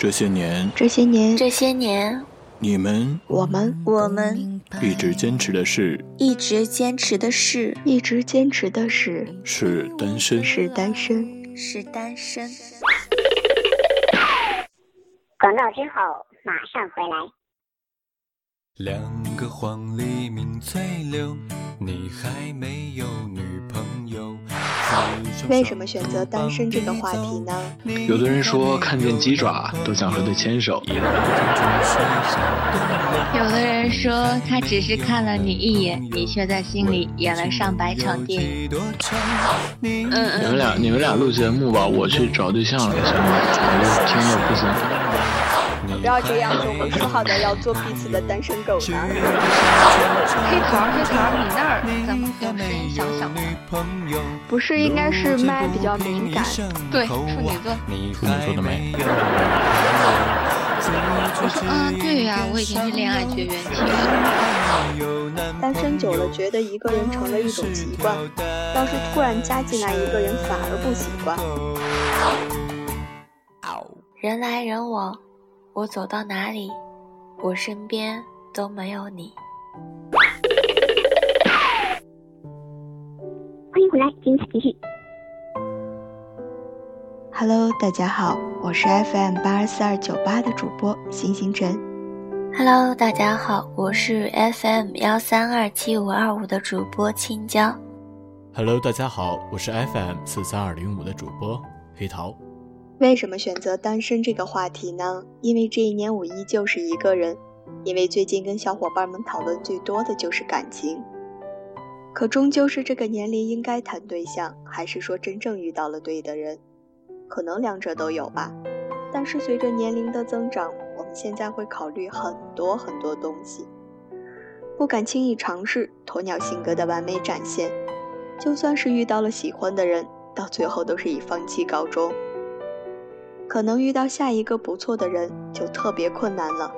这些年，这些年，这些年，你们，我们，我们一直坚持的是，一直坚持的是，一直坚持的是，是单身，是单身，是单身。广告之后马上回来。两个黄鹂鸣翠柳，你还没有女。为什么选择单身这个话题呢？有的人说看见鸡爪都想和他牵手。有的人说他只是看了你一眼，你却在心里演了上百场电影。嗯嗯。你们俩你们俩录节目吧，我去找对象了，行吗？我听了不行。不要这样，我们说好的要做彼此的单身狗呢。黑桃黑桃，你那儿怎么有声音小小的？不是，应该是麦比较敏感。对，处女座。处女座的麦。我说，嗯，对呀，我已经是恋爱绝缘体了。单身久了，觉得一个人成了一种习惯，要是突然加进来一个人，反而不习惯。人来人往。我走到哪里，我身边都没有你。欢迎回来，精彩继续。Hello，大家好，我是 FM 八二四二九八的主播星星辰。Hello，大家好，我是 FM 幺三二七五二五的主播青椒。Hello，大家好，我是 FM 四三二零五的主播黑桃。为什么选择单身这个话题呢？因为这一年我依旧是一个人，因为最近跟小伙伴们讨论最多的就是感情。可终究是这个年龄应该谈对象，还是说真正遇到了对的人？可能两者都有吧。但是随着年龄的增长，我们现在会考虑很多很多东西，不敢轻易尝试鸵鸟性格的完美展现。就算是遇到了喜欢的人，到最后都是以放弃告终。可能遇到下一个不错的人就特别困难了，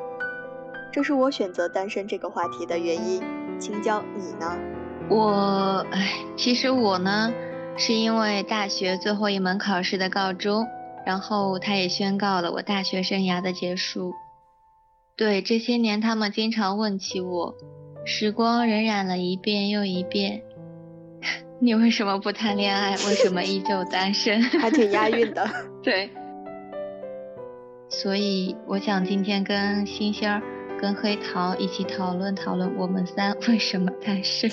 这是我选择单身这个话题的原因。青椒，你呢？我，哎，其实我呢，是因为大学最后一门考试的告终，然后他也宣告了我大学生涯的结束。对，这些年他们经常问起我，时光荏苒了一遍又一遍，你为什么不谈恋爱？为什么依旧单身？还挺押韵的。对。所以，我想今天跟星星儿、跟黑桃一起讨论讨论，我们三 为什么单身？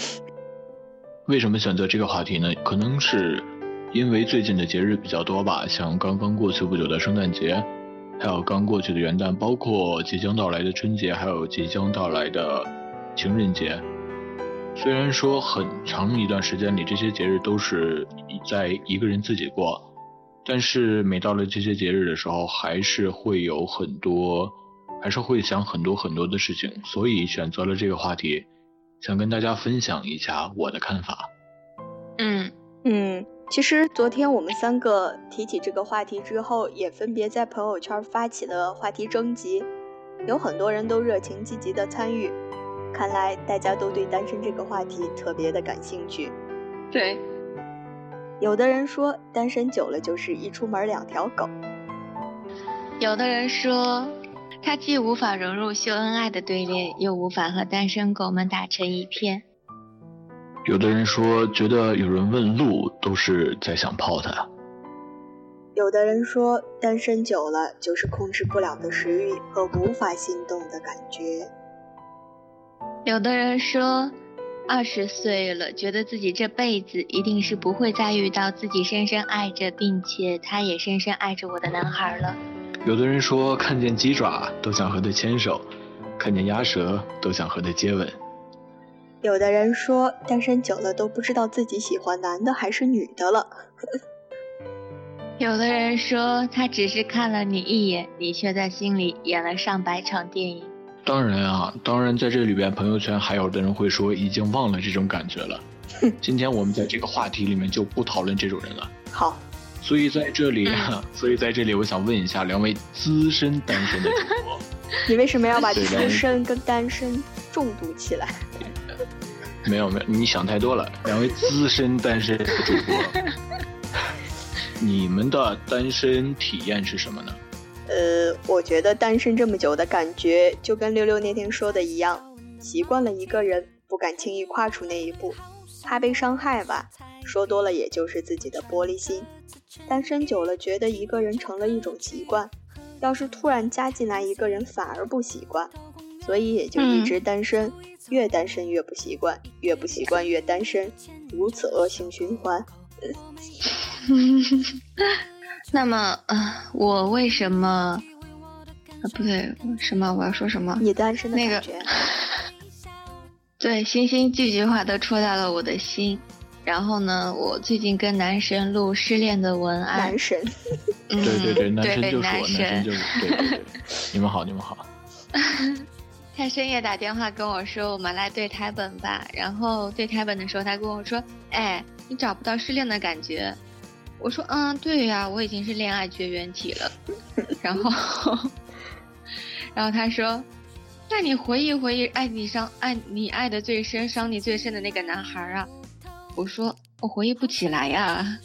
为什么选择这个话题呢？可能是因为最近的节日比较多吧，像刚刚过去不久的圣诞节，还有刚过去的元旦，包括即将到来的春节，还有即将到来的情人节。虽然说很长一段时间里，这些节日都是在一个人自己过。但是每到了这些节日的时候，还是会有很多，还是会想很多很多的事情，所以选择了这个话题，想跟大家分享一下我的看法。嗯嗯，其实昨天我们三个提起这个话题之后，也分别在朋友圈发起了话题征集，有很多人都热情积极的参与，看来大家都对单身这个话题特别的感兴趣。对。有的人说，单身久了就是一出门两条狗。有的人说，他既无法融入秀恩爱的队列，又无法和单身狗们打成一片。有的人说，觉得有人问路都是在想泡他。有的人说，单身久了就是控制不了的食欲和无法心动的感觉。有的人说。二十岁了，觉得自己这辈子一定是不会再遇到自己深深爱着，并且他也深深爱着我的男孩了。有的人说，看见鸡爪都想和他牵手，看见鸭舌都想和他接吻。有的人说，单身久了都不知道自己喜欢男的还是女的了。有的人说，他只是看了你一眼，你却在心里演了上百场电影。当然啊，当然在这里边，朋友圈还有的人会说已经忘了这种感觉了。今天我们在这个话题里面就不讨论这种人了。好，所以在这里，所以在这里，我想问一下两位资深单身的主播，你为什么要把资深跟单身重读起来？没有没有，你想太多了。两位资深单身主播，你们的单身体验是什么呢？呃，我觉得单身这么久的感觉，就跟六六那天说的一样，习惯了一个人，不敢轻易跨出那一步，怕被伤害吧。说多了，也就是自己的玻璃心。单身久了，觉得一个人成了一种习惯，要是突然加进来一个人，反而不习惯，所以也就一直单身。越单身越不习惯，越不习惯越单身，如此恶性循环。那么，呃，我为什么？啊，不对，什么？我要说什么？你单身的感觉。对，星星句句话都戳到了我的心。然后呢，我最近跟男神录失恋的文案。男神。对对对，男神就是我，男神就是对对对。你们好，你们好。他深夜打电话跟我说：“我们来对台本吧。”然后对台本的时候，他跟我说：“哎，你找不到失恋的感觉。”我说：“嗯，对呀，我已经是恋爱绝缘体了。”然后，然后他说：“那你回忆回忆，爱你伤爱你爱的最深、伤你最深的那个男孩啊？”我说：“我回忆不起来呀。”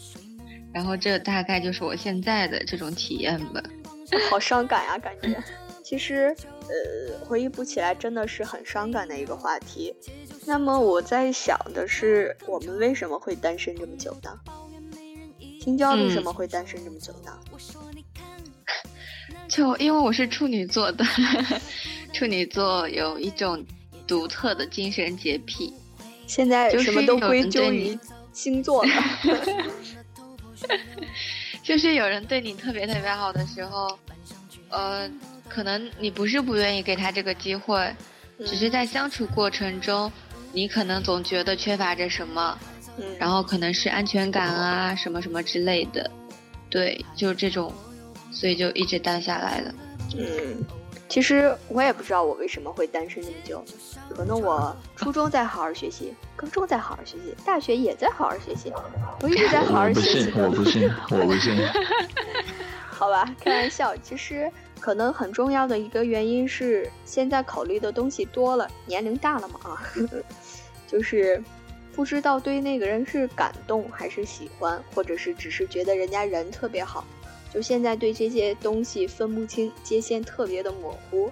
然后这大概就是我现在的这种体验吧。好伤感啊，感觉。其实。呃，回忆不起来真的是很伤感的一个话题。那么我在想的是，我们为什么会单身这么久呢？青椒为什么会单身这么久呢？就因为我是处女座的，处女座有一种独特的精神洁癖。现在什么都归咎于星座了。就是有人对你特别特别好的时候，呃。可能你不是不愿意给他这个机会，只是在相处过程中，你可能总觉得缺乏着什么，然后可能是安全感啊什么什么之类的，对，就这种，所以就一直单下来了。嗯，其实我也不知道我为什么会单身那么久，可能我初中在好好学习，高中在好好学习，大学也在好好学习，我一直在好好学习。我不信，我不信，我不信。好吧，开玩笑，其实。可能很重要的一个原因是，现在考虑的东西多了，年龄大了嘛啊，就是不知道对那个人是感动还是喜欢，或者是只是觉得人家人特别好，就现在对这些东西分不清，界限特别的模糊，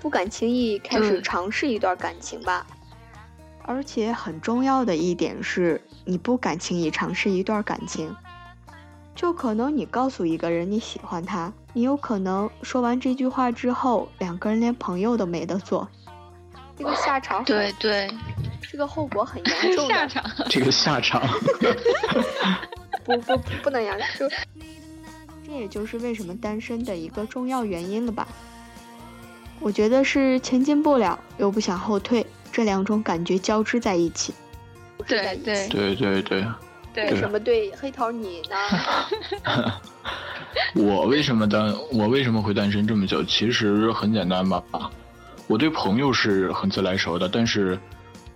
不敢轻易开始尝试一段感情吧。而且很重要的一点是，你不敢轻易尝试一段感情。就可能你告诉一个人你喜欢他，你有可能说完这句话之后，两个人连朋友都没得做，这个下场对对，这个后果很严重。下场 这个下场，不不不能样说，这也就是为什么单身的一个重要原因了吧？我觉得是前进不了又不想后退，这两种感觉交织在一起。对对对对对。为什么对黑桃你呢？我为什么单？我为什么会单身这么久？其实很简单吧。我对朋友是很自来熟的，但是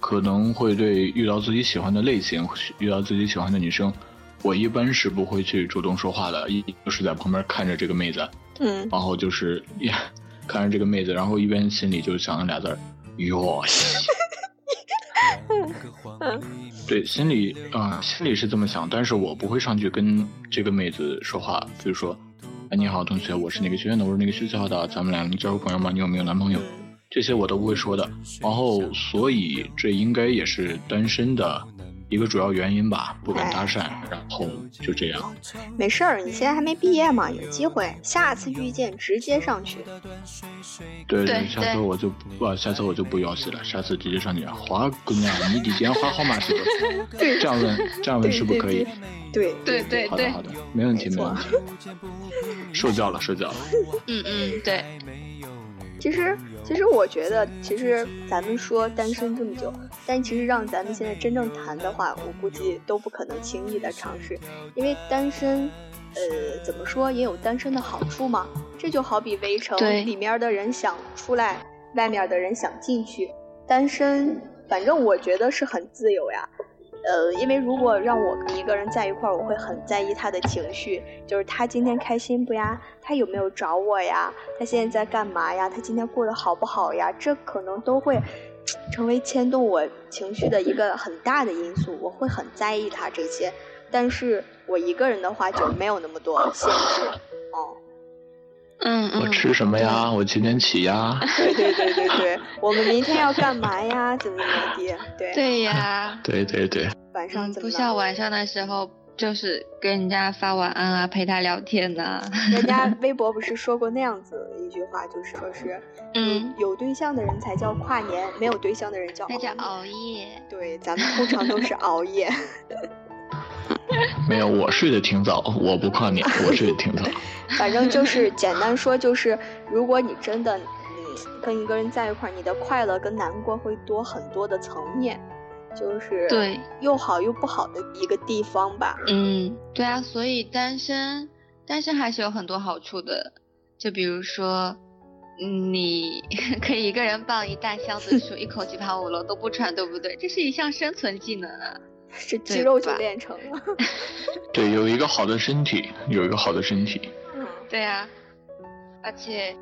可能会对遇到自己喜欢的类型，遇到自己喜欢的女生，我一般是不会去主动说话的，一就是在旁边看着这个妹子，嗯，然后就是 看着这个妹子，然后一边心里就想着俩字儿，哟西。对，心里啊，心里是这么想，但是我不会上去跟这个妹子说话，比如说，哎，你好，同学，我是哪个学院的，我是哪个学校的，咱们俩能交个朋友吗？你有没有男朋友？这些我都不会说的。然后，所以这应该也是单身的。一个主要原因吧，不敢搭讪，然后就这样。没事儿，你现在还没毕业嘛，有机会，下次遇见直接上去。对对，下次我就不，下次我就不要挟了，下次直接上去。华姑娘，你的电话号码是多少？这样问，这样问是不可以。对对对对。好的好的，没问题没问题。受教了受教了。嗯嗯，对。其实，其实我觉得，其实咱们说单身这么久，但其实让咱们现在真正谈的话，我估计都不可能轻易的尝试，因为单身，呃，怎么说也有单身的好处嘛。这就好比围城，里面的人想出来，外面的人想进去。单身，反正我觉得是很自由呀。呃，因为如果让我一个人在一块儿，我会很在意他的情绪，就是他今天开心不呀？他有没有找我呀？他现在在干嘛呀？他今天过得好不好呀？这可能都会成为牵动我情绪的一个很大的因素，我会很在意他这些。但是我一个人的话就没有那么多限制，哦。嗯嗯，我吃什么呀？我几点起呀？对对对对对，我们明天要干嘛呀？怎么怎么地？对，对呀，对对对，晚上怎么不？像晚上的时候，就是跟人家发晚安啊，陪他聊天呐、人家 微博不是说过那样子一句话，就是说是，嗯，有对象的人才叫跨年，没有对象的人叫那叫熬夜。熬夜。对，咱们通常都是熬夜。没有，我睡得挺早，我不跨年，我睡得挺早。反正就是简单说，就是如果你真的你跟一个人在一块儿，你的快乐跟难过会多很多的层面，就是对又好又不好的一个地方吧。嗯，对啊，所以单身，单身还是有很多好处的，就比如说，嗯你 可以一个人抱一大箱子书，一口气爬五楼都不喘，对不对？这是一项生存技能啊。这肌肉就练成了。对，有一个好的身体，有一个好的身体。嗯，对啊，而且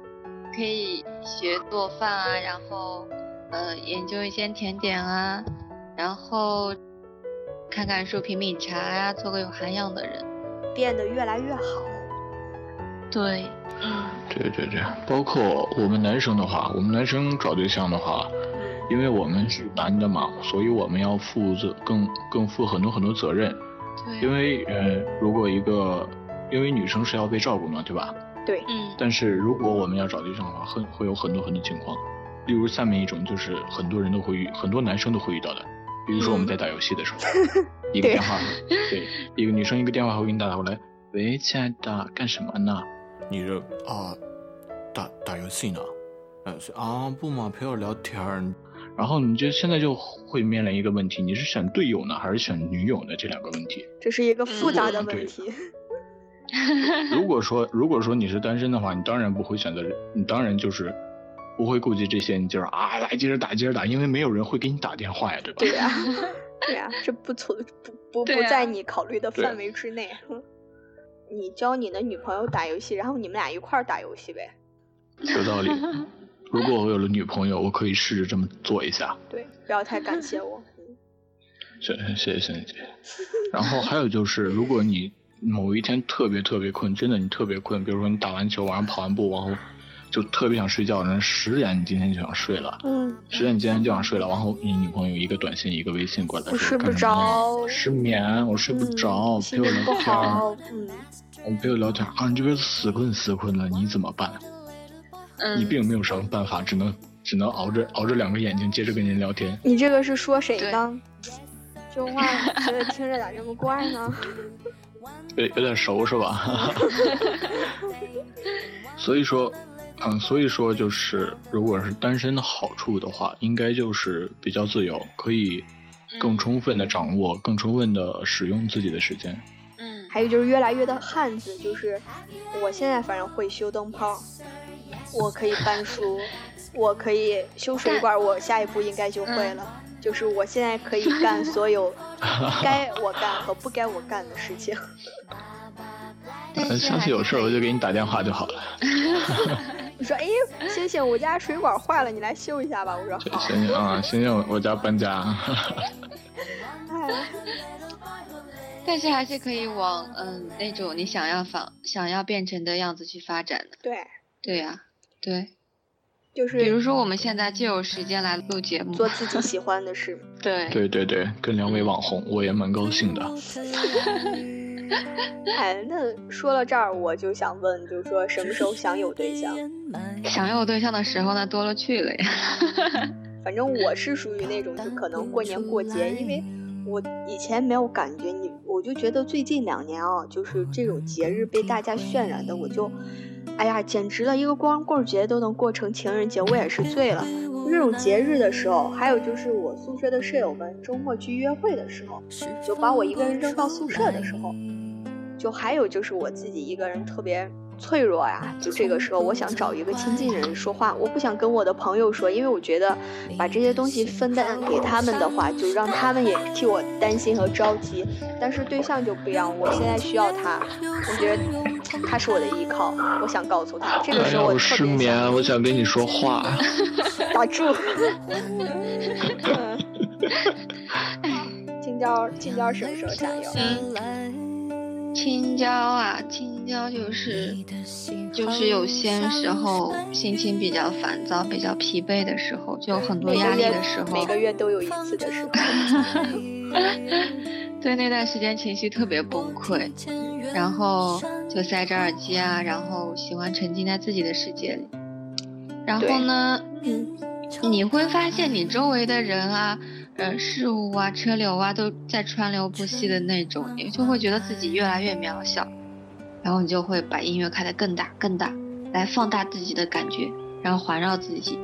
可以学做饭啊，然后呃研究一些甜点啊，然后看看书、品品茶呀、做个有涵养的人。变得越来越好。对，嗯对对对，包括我们男生的话，我们男生找对象的话，嗯因为我们是男的嘛，所以我们要负责更更负很多很多责任。对，因为呃，如果一个因为女生是要被照顾嘛，对吧？对，嗯但是如果我们要找对象的话，很会有很多很多情况，例如下面一种就是很多人都会遇，很多男生都会遇到的，比如说我们在打游戏的时候，一个电话，对，一个女生一个电话会给你打过来，喂，亲爱的，干什么呢？你这啊，打打游戏呢？呃，是啊，不嘛，陪我聊天儿。然后你就现在就会面临一个问题，你是选队友呢，还是选女友呢？这两个问题。这是一个复杂的问题。如果说 如果说你是单身的话，你当然不会选择，你当然就是不会顾及这些，你就是啊来接着打接着打，因为没有人会给你打电话呀，对吧？对呀、对呀、这不存不不啊不在你考虑的范围之内。你教你的女朋友打游戏，然后你们俩一块儿打游戏呗。有道理。如果我有了女朋友，我可以试着这么做一下。对，不要太感谢我。谢谢谢谢谢谢。然后还有就是，如果你某一天特别特别困，真的你特别困，比如说你打完球，晚上跑完步，然后就特别想睡觉，然后十点你今天就想睡了，嗯，十点你今天就想睡了，然后你女朋友一个短信一个微信过来说我睡不着失眠，我睡不着，嗯陪我聊天我陪我聊天啊，你这边死困死困了，你怎么办？你嗯，并没有什么办法，只能只能熬着熬着两个眼睛，接着跟您聊天。你这个是说谁对呢？这话觉得听着咋这么怪呢？有有点熟是吧？所以说，嗯，所以说就是，如果是单身的好处的话，应该就是比较自由，可以更充分的掌握、更充分的使用自己的时间。嗯，还有就是越来越的汉子，就是我现在反正会修灯泡，我可以搬书，我可以修水管，我下一步应该就会了。就是我现在可以干所有该我干和不该我干的事情。呃，但是下次有事我就给你打电话就好了。你说，哎，星星，我家水管坏了，你来修一下吧。我说好。行行啊，星星，我家搬家。哎，但是还是可以往嗯那种你想要仿想要变成的样子去发展的。对，对呀、对，就是比如说我们现在就有时间来录节目，做自己喜欢的事。对对对对，跟两位网红，我也蛮高兴的。哎，那说到这儿，我就想问，就是说什么时候想有对象？想有对象的时候呢多了去了呀。反正我是属于那种，就可能过年过节，因为我以前没有感觉，你我就觉得最近两年啊，就是这种节日被大家渲染的，我就，哎呀，简直了，一个光棍节都能过成情人节，我也是醉了。就这种节日的时候，还有就是我宿舍的舍友们周末去约会的时候，就把我一个人扔到宿舍的时候，就还有就是我自己一个人特别脆弱呀，就这个时候我想找一个亲近人说话，我不想跟我的朋友说，因为我觉得把这些东西分担给他们的话，就让他们也替我担心和着急。但是对象就不一样，我现在需要他，我觉得他是我的依靠，我想告诉他，这个时候，我时候特别失眠，想我想跟你说话。打住。嗯近郊近郊什么时候想有？青椒啊，青椒就是就是有些时候心情比较烦躁、比较疲惫的时候，就有很多压力的时候，每个月都有一次的时候。对，那段时间情绪特别崩溃，然后就塞着耳机啊，然后喜欢沉浸在自己的世界里。然后呢，嗯，你会发现你周围的人啊。呃，事物啊，车流啊，都在川流不息的那种，你就会觉得自己越来越渺小，然后你就会把音乐开得更大更大，来放大自己的感觉，然后环绕自己。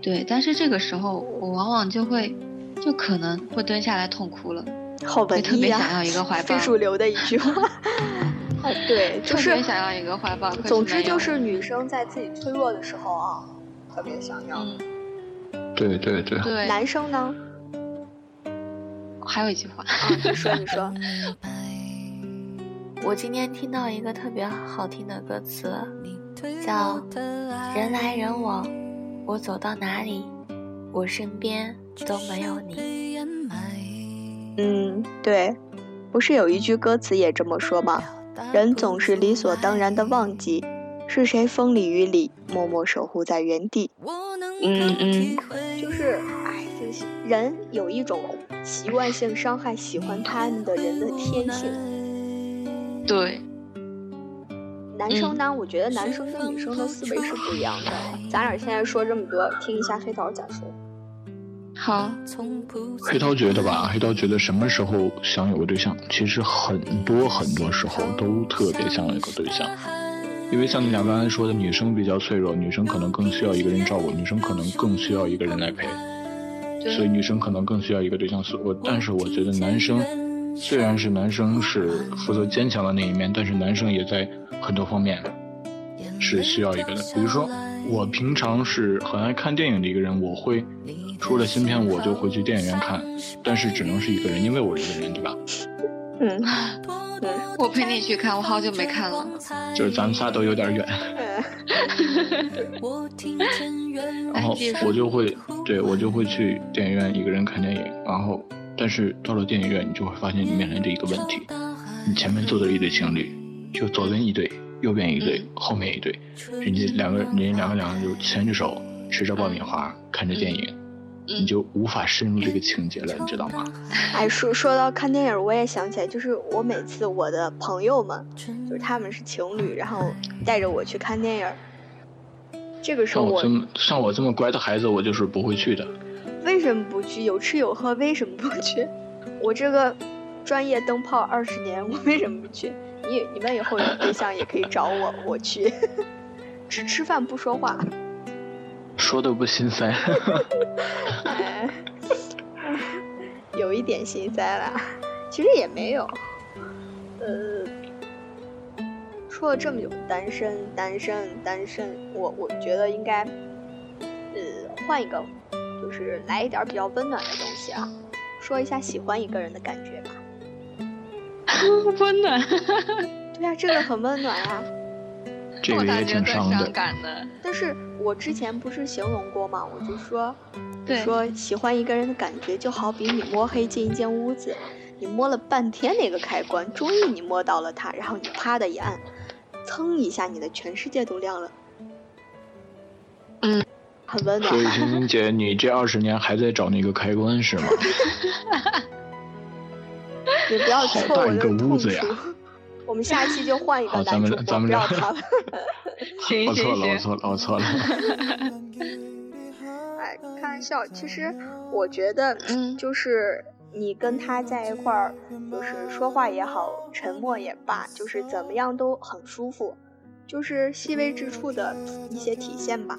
对，但是这个时候我往往就会，就可能会蹲下来痛哭了，好文特 别想要一个怀抱。非主流的一句话。啊，对，就是特别想要一个怀抱。总之就是女生在自己脆弱的时候啊，特别想要。对对对。对。男生呢？还有一句话，你说你说，我今天听到一个特别好听的歌词，叫“人来人往，我走到哪里，我身边都没有你。”嗯，对，不是有一句歌词也这么说吗？人总是理所当然的忘记，是谁风里雨里默默守护在原地。嗯嗯，就是，哎，就是人有一种。习惯性伤害喜欢他们的人的天性。对，男生呢？我觉得男生跟女生的思维是不一样的。咱俩现在说这么多，听一下黑桃咋说。好，黑桃觉得吧，黑桃觉得什么时候想有个对象，其实很多很多时候都特别想有一个对象。因为像你俩刚才说的，女生比较脆弱，女生可能更需要一个人照顾，女生可能更需要一个人来陪。所以女生可能更需要一个对象，我但是我觉得男生虽然是男生是负责坚强的那一面，但是男生也在很多方面是需要一个的。比如说我平常是很爱看电影的一个人，我会出了新片我就会去电影院看，但是只能是一个人，因为我一个人，对吧？嗯，我陪你去看，我好久没看了。就是咱们仨都有点远。然后我就会，对我就会去电影院一个人看电影。然后，但是到了电影院，你就会发现你面临着一个问题：你前面坐着一对情侣，就左边一对，右边一对，后面一对，人家两个人人家两个两个就牵着手，吃着爆米花，看着电影。你就无法深入这个情节了，你知道吗？哎，说说到看电影，我也想起来，就是我每次我的朋友们，就是他们是情侣，然后带着我去看电影，这个时候我像我这么像我这么乖的孩子，我就是不会去的。为什么不去？有吃有喝，为什么不去？我这个专业灯泡二十年，我为什么不去？你你们以后有对象也可以找我，我去，只吃饭不说话。说的不心塞，有一点心塞了，其实也没有。呃，说了这么久单身，单身，单身，我我觉得应该，呃，换一个，就是来一点比较温暖的东西啊，说一下喜欢一个人的感觉吧。温暖，对呀，这个很温暖啊。这个也挺伤感的，但是我之前不是形容过吗？我就说，对，说喜欢一个人的感觉就好比你摸黑进一间屋子，你摸了半天那个开关，终于你摸到了它，然后你啪的一按，噌一下，你的全世界都亮了。嗯，很温暖。所以 晶晶姐，你这二十年还在找那个开关是吗？你不要戳我的痛处。我们下期就换一个男主播，不要他了。行 行行，我错了，我错了，我错了。哎，开玩笑，其实我觉得，嗯，就是你跟他在一块儿，就是说话也好，沉默也罢，就是怎么样都很舒服，就是细微之处的一些体现吧。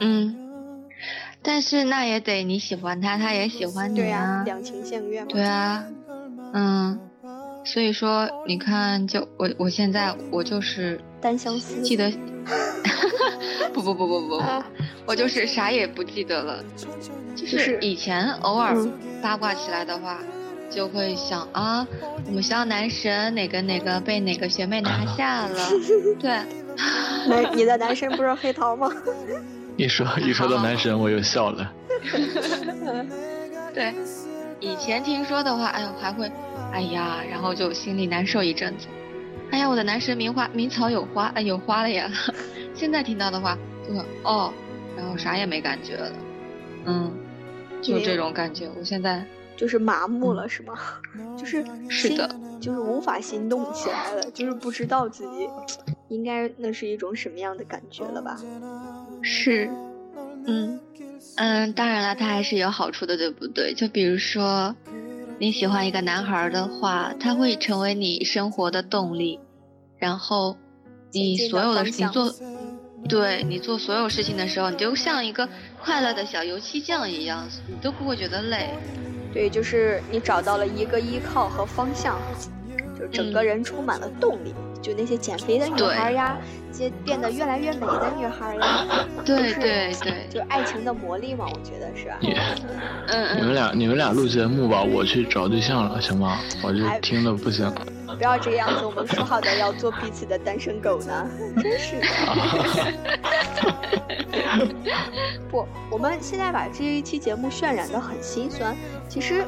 嗯，但是那也得你喜欢他，他也喜欢你啊，两情相悦嘛。对啊，嗯。所以说，你看，就我我现在我就是单相思，记得，不不不不不，我就是啥也不记得了，就是以前偶尔八卦起来的话，就会想啊，我们学校男神哪个哪个被哪个学妹拿下了，对，男你的 男神不是黑桃吗？一说一说到男神，我又笑了，对。以前听说的话，哎呦还会，哎呀，然后就心里难受一阵子。哎呀，我的男神名花名草有花，哎有花了呀。现在听到的话，就哦，然后啥也没感觉了。嗯，就这种感觉。我现在就是麻木了，是吗？就是是的，就是无法心动起来了，就是不知道自己应该那是一种什么样的感觉了吧？是，嗯嗯，当然了，它还是有好处的，对不对？就比如说你喜欢一个男孩的话，他会成为你生活的动力，然后你所有的事情做。对你做所有事情的时候，你就像一个快乐的小油漆匠一样，你都不会觉得累。对，就是你找到了一个依靠和方向，就整个人充满了动力。就那些减肥的女孩呀，些变得越来越美的女孩呀，对对对，就爱情的魔力嘛，我觉得是。嗯嗯。你们俩你们俩录节目吧，我去找对象了，行吗？我就听的不行。不要这个样子，我们说好的要做彼此的单身狗呢，真是的。不，我们现在把这一期节目渲染的很心酸，其实，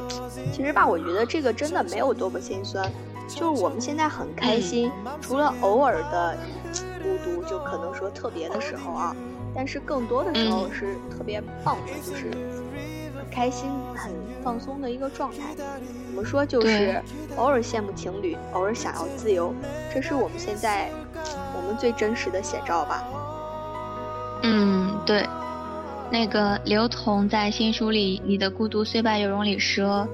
其实吧，我觉得这个真的没有多么心酸，就是我们现在很开心，除了偶尔的孤独，就可能说特别的时候啊，但是更多的时候是特别棒的，就是。开心、很放松的一个状态。怎么说？就是偶尔羡慕情侣，偶尔想要自由，这是我们现在我们最真实的写照吧。嗯，对。那个刘同在新书里《你的孤独虽败犹荣》里说：“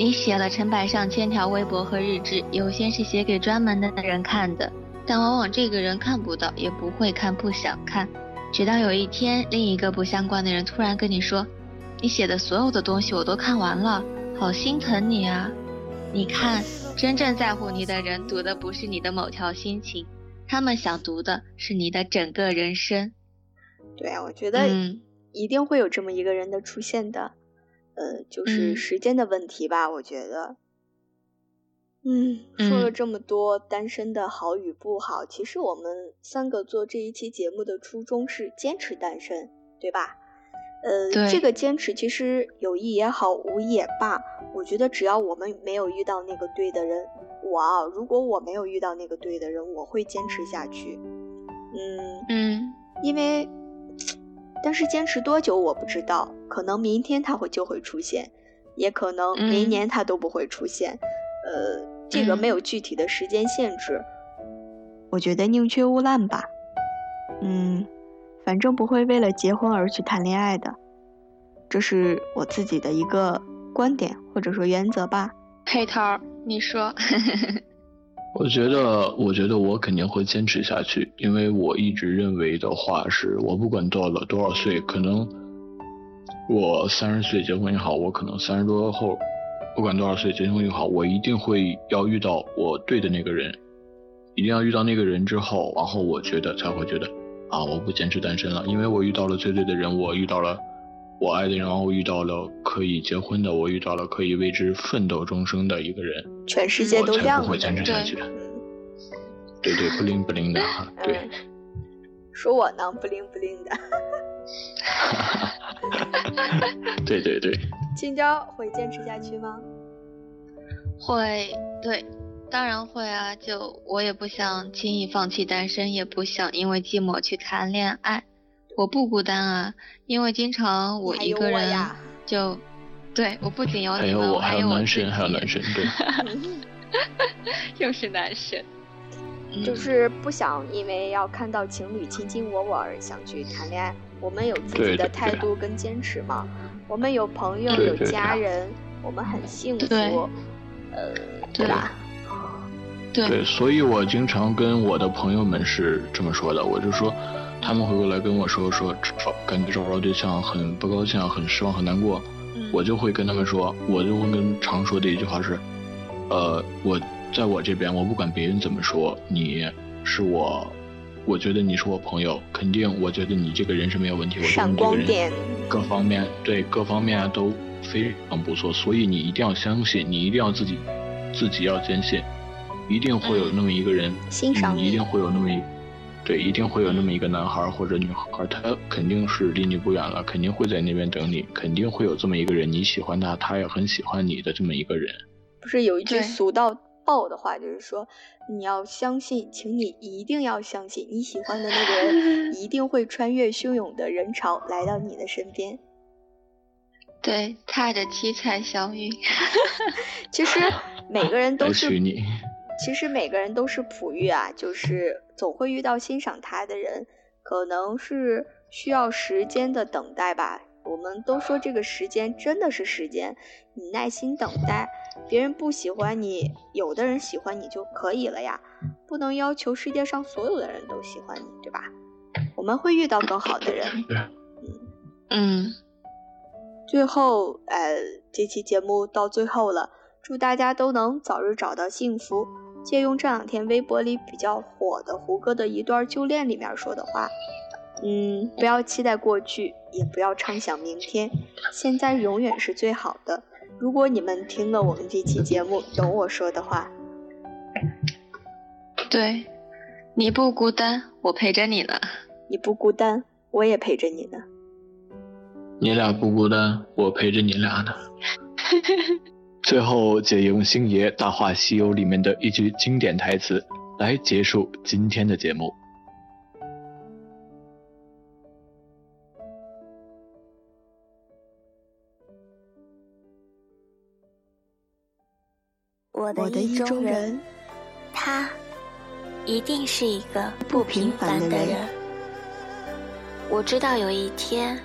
你写了成百上千条微博和日志，有些是写给专门的人看的，但往往这个人看不到，也不会看，不想看。直到有一天，另一个不相关的人突然跟你说。”你写的所有的东西我都看完了，好心疼你啊！你看，真正在乎你的人读的不是你的某条心情，他们想读的是你的整个人生。对啊，我觉得一定会有这么一个人的出现的，呃，就是时间的问题吧。我觉得，嗯，说了这么多单身的好与不好，其实我们三个做这一期节目的初衷是坚持单身，对吧？呃，这个坚持其实有意也好，无意也罢，我觉得只要我们没有遇到那个对的人，我啊，如果我没有遇到那个对的人，我会坚持下去。嗯嗯，因为，但是坚持多久我不知道，可能明天他会就会出现，也可能明年他都不会出现。呃，这个没有具体的时间限制，我觉得宁缺毋滥吧。嗯。反正不会为了结婚而去谈恋爱的，这是我自己的一个观点或者说原则吧。黑桃，你说？我觉得，我觉得我肯定会坚持下去，因为我一直认为的话是，我不管到了多少岁，可能我三十岁结婚也好，我可能三十多后，不管多少岁结婚也好，我一定会要遇到我对的那个人，一定要遇到那个人之后，然后我觉得才会觉得。啊！我不坚持单身了，因为我遇到了最对的人，我遇到了我爱的人，然后遇到了可以结婚的，我遇到了可以为之奋斗终生的一个人，全世界都亮了，不会坚持下去。对对，不灵不灵的哈，对。说我呢，不灵不灵的。对 对对。青椒会坚持下去吗？会，对。当然会啊，就我也不想轻易放弃单身，也不想因为寂寞去谈恋爱。我不孤单啊，因为经常我一个人就，对我不仅有你们，我还有男神，还有男神，对，又是男神，就是不想因为要看到情侣卿卿我我而想去谈恋爱。我们有自己的态度跟坚持嘛，我们有朋友有家人，我们很幸福，呃，对吧？对，所以我经常跟我的朋友们是这么说的，我就说，他们回过来跟我说说找感觉找不着对象，很不高兴，很失望，很难过，我就会跟他们说，我就会跟常说的一句话是，呃，我在我这边，我不管别人怎么说，你是我，我觉得你是我朋友，肯定我觉得你这个人是没有问题，我觉得你这个人各方面对各方面都非常不错，所以你一定要相信，你一定要自己自己要坚信。一定会有那么一个人，欣赏你，一定会有那么一，对，一定会有那么一个男孩或者女孩，他肯定是离你不远了，肯定会在那边等你，肯定会有这么一个人，你喜欢他，他也很喜欢你的这么一个人。不是有一句俗到爆的话，就是说你要相信，请你一定要相信，你喜欢的那个人 一定会穿越汹涌的人潮来到你的身边。对，踏着七彩祥云。其实每个人都是，你。其实每个人都是璞玉啊，就是 总会遇到欣赏他的人，可能是需要时间的等待吧。我们都说这个时间真的是时间，你耐心等待，别人不喜欢你，有的人喜欢你就可以了呀，不能要求世界上所有的人都喜欢你，对吧？我们会遇到更好的人。嗯嗯。最后，呃，这期节目到最后了，祝大家都能早日找到幸福。借用这两天微博里比较火的胡歌的一段旧恋里面说的话，嗯，不要期待过去，也不要畅想明天，现在永远是最好的。如果你们听了我们这期节目，懂我说的话，对，你不孤单，我陪着你呢。你不孤单，我也陪着你呢。你俩不孤单，我陪着你俩呢。最后，借用星爷《大话西游》里面的一句经典台词来结束今天的节目。我的意中人，他一定是一个不平凡的人。我知道有一天。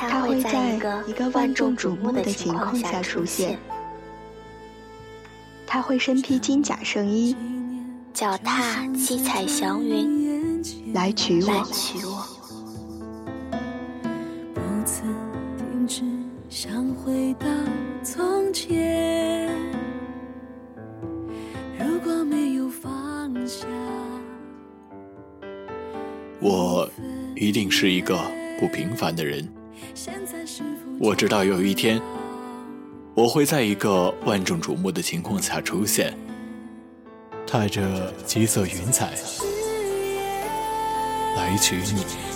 他会在一个万众瞩目的情况下出现。他会身披金甲圣衣，脚踏七彩祥云，来娶我。不曾停止想回到从前，如果没有放下，我一定是一个不平凡的人。我知道有一天，我会在一个万众瞩目的情况下出现，踏着七色云彩来娶你。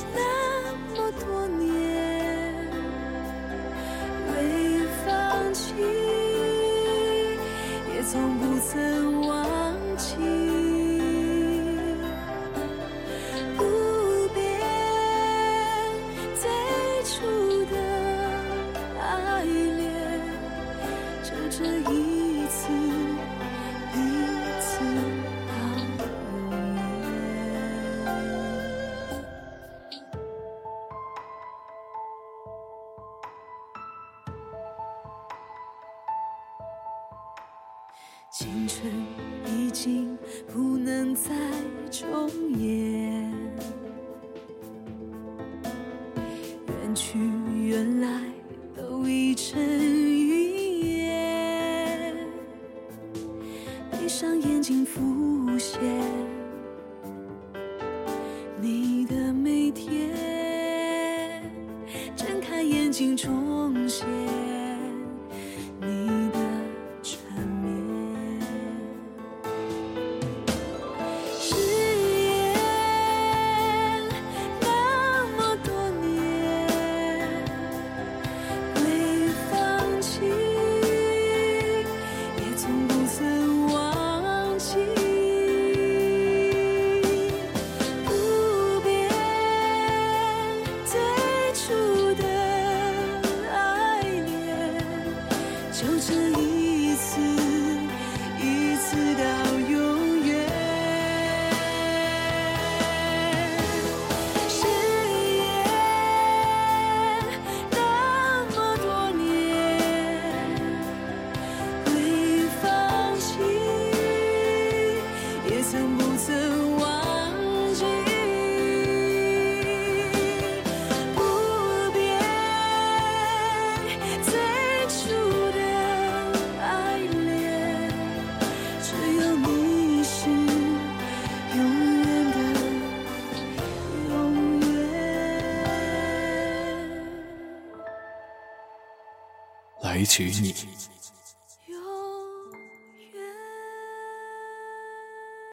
青春已经不能再重演，远去娶你。